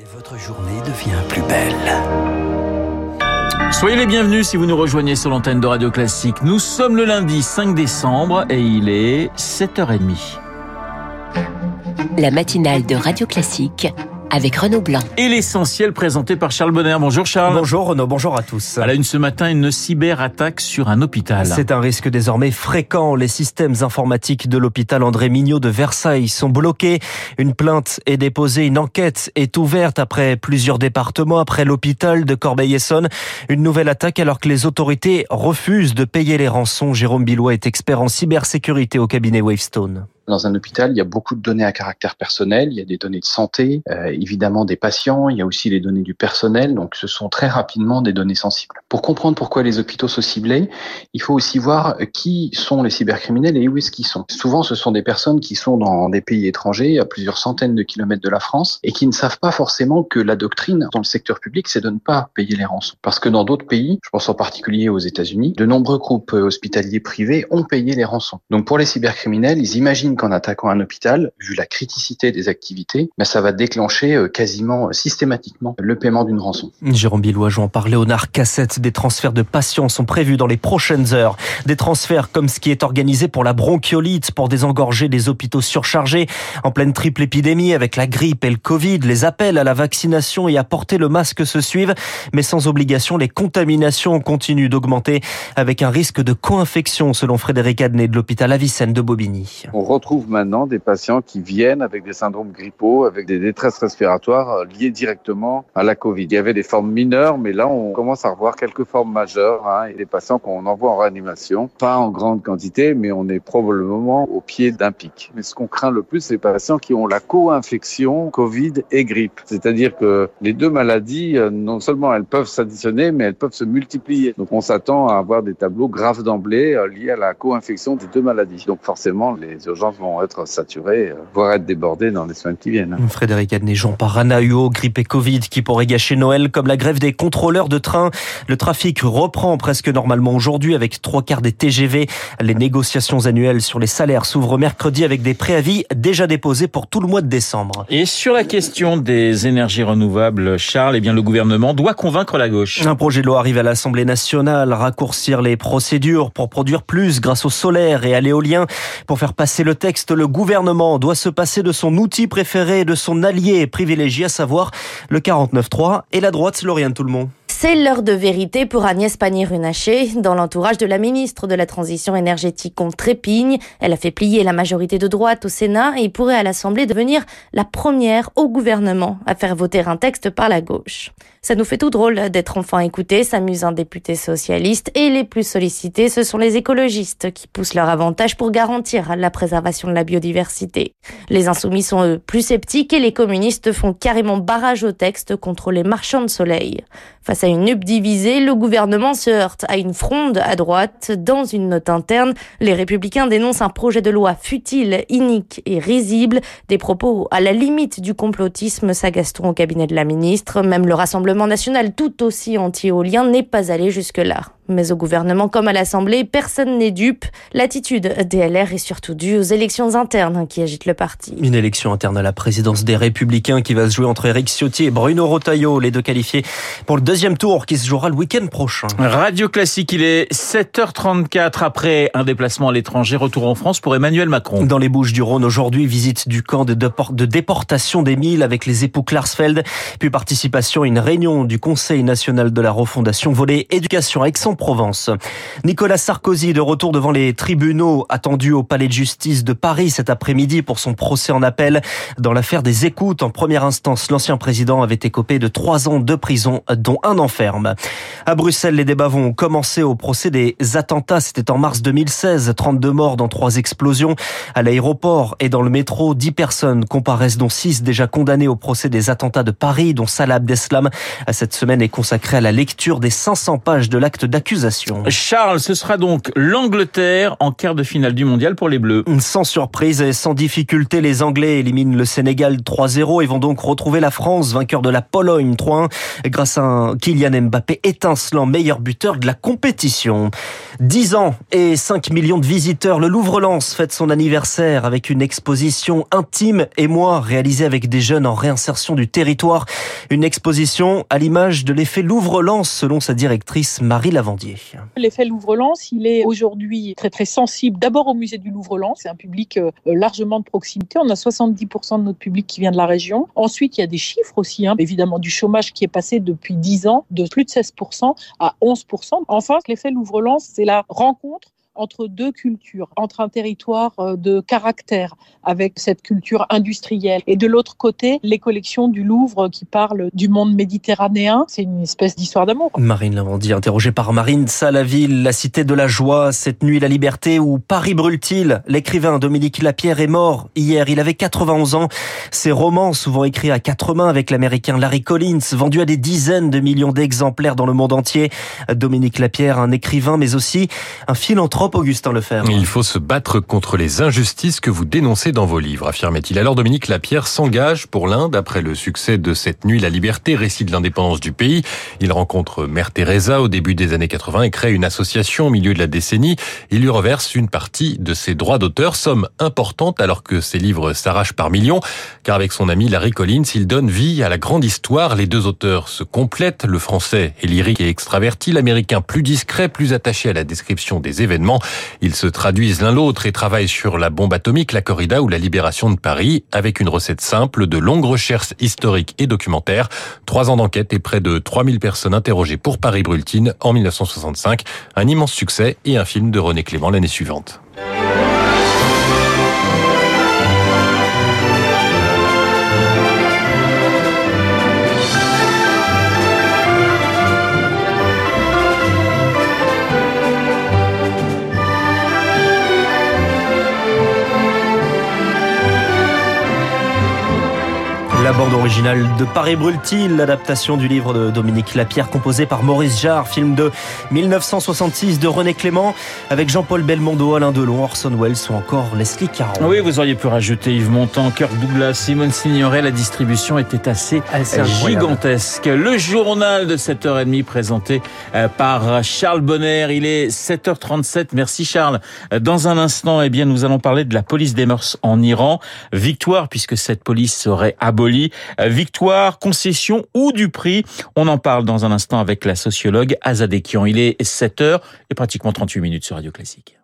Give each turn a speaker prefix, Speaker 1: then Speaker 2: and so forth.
Speaker 1: Et votre journée devient plus belle.
Speaker 2: Soyez les bienvenus si vous nous rejoignez sur l'antenne de Radio Classique. Nous sommes le lundi 5 décembre et il est 7h30.
Speaker 3: La matinale de Radio Classique avec Renaud Blanc.
Speaker 2: Et l'essentiel présenté par Charles Bonner. Bonjour Charles.
Speaker 4: Bonjour Renaud, bonjour à tous.
Speaker 2: À la une ce matin, une cyberattaque sur un hôpital.
Speaker 4: C'est un risque désormais fréquent. Les systèmes informatiques de l'hôpital André Mignot de Versailles sont bloqués. Une plainte est déposée, une enquête est ouverte après plusieurs départements, après l'hôpital de Corbeil-Essonne. Une nouvelle attaque alors que les autorités refusent de payer les rançons. Jérôme Billois est expert en cybersécurité au cabinet Wavestone.
Speaker 5: Dans un hôpital, il y a beaucoup de données à caractère personnel. Il y a des données de santé, euh, évidemment des patients. Il y a aussi les données du personnel. Donc, ce sont très rapidement des données sensibles. Pour comprendre pourquoi les hôpitaux sont ciblés, il faut aussi voir qui sont les cybercriminels et où est-ce qu'ils sont. Souvent, ce sont des personnes qui sont dans des pays étrangers, à plusieurs centaines de kilomètres de la France, et qui ne savent pas forcément que la doctrine dans le secteur public, c'est de ne pas payer les rançons. Parce que dans d'autres pays, je pense en particulier aux États-Unis, de nombreux groupes hospitaliers privés ont payé les rançons. Donc, pour les cybercriminels, ils imaginent qu'en attaquant un hôpital, vu la criticité des activités, mais ça va déclencher euh, quasiment euh, systématiquement le paiement d'une rançon.
Speaker 4: Jérôme Billois, en parlait au cassette. Des transferts de patients sont prévus dans les prochaines heures. Des transferts comme ce qui est organisé pour la bronchiolite, pour désengorger des hôpitaux surchargés en pleine triple épidémie avec la grippe et le Covid. Les appels à la vaccination et à porter le masque se suivent, mais sans obligation, les contaminations continuent d'augmenter avec un risque de co-infection selon Frédéric Adnet de l'hôpital Avicenne de Bobigny.
Speaker 6: On retrouve maintenant des patients qui viennent avec des syndromes grippaux, avec des détresses respiratoires euh, liées directement à la Covid. Il y avait des formes mineures, mais là, on commence à revoir quelques formes majeures hein, des patients qu'on envoie en réanimation, pas en grande quantité, mais on est probablement au pied d'un pic. Mais ce qu'on craint le plus, c'est les patients qui ont la co-infection Covid et grippe. C'est-à-dire que les deux maladies, euh, non seulement elles peuvent s'additionner, mais elles peuvent se multiplier. Donc on s'attend à avoir des tableaux graves d'emblée euh, liés à la co-infection des deux maladies. Donc forcément, les urgences vont être saturés, euh, voire être débordés dans les semaines qui viennent.
Speaker 4: Frédéric Adnéjon par UO, grippe et Covid qui pourrait gâcher Noël, comme la grève des contrôleurs de train. Le trafic reprend presque normalement aujourd'hui avec trois quarts des TGV. Les négociations annuelles sur les salaires s'ouvrent mercredi avec des préavis déjà déposés pour tout le mois de décembre.
Speaker 2: Et sur la question des énergies renouvelables, Charles, eh bien le gouvernement doit convaincre la gauche.
Speaker 4: Un projet de loi arrive à l'Assemblée nationale, raccourcir les procédures pour produire plus grâce au solaire et à l'éolien. Pour faire passer le texte, le gouvernement doit se passer de son outil préféré, de son allié privilégié, à savoir le 49.3 et la droite, Lauriane Tout-le-Monde.
Speaker 7: C'est l'heure de vérité pour Agnès Pannier-Runacher. Dans l'entourage de la ministre de la Transition énergétique, on trépigne. Elle a fait plier la majorité de droite au Sénat et pourrait à l'Assemblée devenir la première au gouvernement à faire voter un texte par la gauche. Ça nous fait tout drôle d'être enfin écoutés, s'amuse un député socialiste et les plus sollicités, ce sont les écologistes qui poussent leur avantage pour garantir la préservation de la biodiversité. Les insoumis sont eux plus sceptiques et les communistes font carrément barrage au texte contre les marchands de soleil. Face à une nupe divisée, le gouvernement se heurte à une fronde à droite. Dans une note interne, les républicains dénoncent un projet de loi futile, inique et risible, des propos à la limite du complotisme, s'agaceront au cabinet de la ministre. Même le Rassemblement national, tout aussi anti-éolien, n'est pas allé jusque-là. Mais au gouvernement comme à l'Assemblée, personne n'est dupe. L'attitude DLR est surtout due aux élections internes qui agitent le parti.
Speaker 4: Une élection interne à la présidence des Républicains qui va se jouer entre Éric Ciotti et Bruno Rotaillot, les deux qualifiés pour le deuxième tour qui se jouera le week-end prochain.
Speaker 2: Radio Classique, il est 7h34 après un déplacement à l'étranger, retour en France pour Emmanuel Macron.
Speaker 4: Dans les Bouches du Rhône aujourd'hui, visite du camp de, de déportation d'Émile avec les époux Klarsfeld, puis participation à une réunion du Conseil national de la refondation volée éducation à Aix-en-Provence. Nicolas Sarkozy de retour devant les tribunaux attendus au palais de justice de Paris cet après-midi pour son procès en appel dans l'affaire des écoutes. En première instance, l'ancien président avait écopé de trois ans de prison, dont un enferme. À Bruxelles, les débats vont commencer au procès des attentats. C'était en mars 2016. 32 morts dans trois explosions à l'aéroport et dans le métro. 10 personnes comparaissent, dont 6 déjà condamnées au procès des attentats de Paris, dont Salah Abdeslam. Cette semaine est consacrée à la lecture des 500 pages de l'acte d'accueil accusations.
Speaker 2: Charles, ce sera donc l'Angleterre en quart de finale du mondial pour les Bleus.
Speaker 4: Sans surprise et sans difficulté, les Anglais éliminent le Sénégal 3-0 et vont donc retrouver la France, vainqueur de la Pologne 3-1, grâce à un Kylian Mbappé étincelant, meilleur buteur de la compétition. 10 ans et 5 millions de visiteurs, le Louvre-Lens fête son anniversaire avec une exposition intime et moi réalisée avec des jeunes en réinsertion du territoire. Une exposition à l'image de l'effet Louvre-Lens selon sa directrice Marie
Speaker 8: L'effet Louvre-Lens, il est aujourd'hui très très sensible d'abord au musée du Louvre-Lens, c'est un public euh, largement de proximité, on a 70% de notre public qui vient de la région. Ensuite, il y a des chiffres aussi, hein. évidemment du chômage qui est passé depuis 10 ans de plus de 16% à 11%. Enfin, l'effet Louvre-Lens, c'est la rencontre entre deux cultures, entre un territoire euh, de caractère avec cette culture industrielle et de l'autre côté les collections du Louvre qui parlent du monde méditerranéen. C'est une espèce d'histoire d'amour.
Speaker 4: Marine Lavandier, interrogée par Marine Salaville, la cité de la joie, cette nuit la liberté où Paris brûle-t-il? L'écrivain Dominique Lapierre est mort hier, il avait 91 ans. Ses romans, souvent écrits à quatre mains avec l'américain Larry Collins, vendus à des dizaines de millions d'exemplaires dans le monde entier. Dominique Lapierre, un écrivain mais aussi un philanthrope
Speaker 9: Il faut se battre contre les injustices que vous dénoncez dans vos livres, affirmait-il. Alors Dominique Lapierre s'engage pour l'Inde après le succès de cette nuit La Liberté, récit de l'indépendance du pays. Il rencontre Mère Teresa au début des années 80 et crée une association au milieu de la décennie. Il lui reverse une partie de ses droits d'auteur, somme importante alors que ses livres s'arrachent par millions. Car avec son ami Larry Collins, il donne vie à la grande histoire. Les deux auteurs se complètent. Le français est lyrique et extraverti, l'américain plus discret, plus attaché à la description des événements. Ils se traduisent l'un l'autre et travaillent sur la bombe atomique, la corrida ou la libération de Paris avec une recette simple de longues recherches historiques et documentaires, trois ans d'enquête et près de 3000 personnes interrogées pour Paris Brultine en 1965. Un immense succès et un film de René Clément l'année suivante.
Speaker 4: La bande originale de Paris brûle-t-il, l'adaptation du livre de Dominique Lapierre composé par Maurice Jarre, film de 1966 de René Clément avec Jean-Paul Belmondo, Alain Delon, Orson Welles ou encore Leslie Caron.
Speaker 2: Oui, vous auriez pu rajouter Yves Montand, Kirk Douglas, Simone Signoret, la distribution était assez, assez gigantesque. Le journal de 7h30 présenté euh, par Charles Bonner, il est 7h37. Merci Charles. Dans un instant, eh bien, nous allons parler de la police des mœurs en Iran. Victoire puisque cette police serait abolie euh, victoire, concession ou du prix. On en parle dans un instant avec la sociologue Azadekian. Il est 7h et pratiquement 38 minutes sur Radio Classique.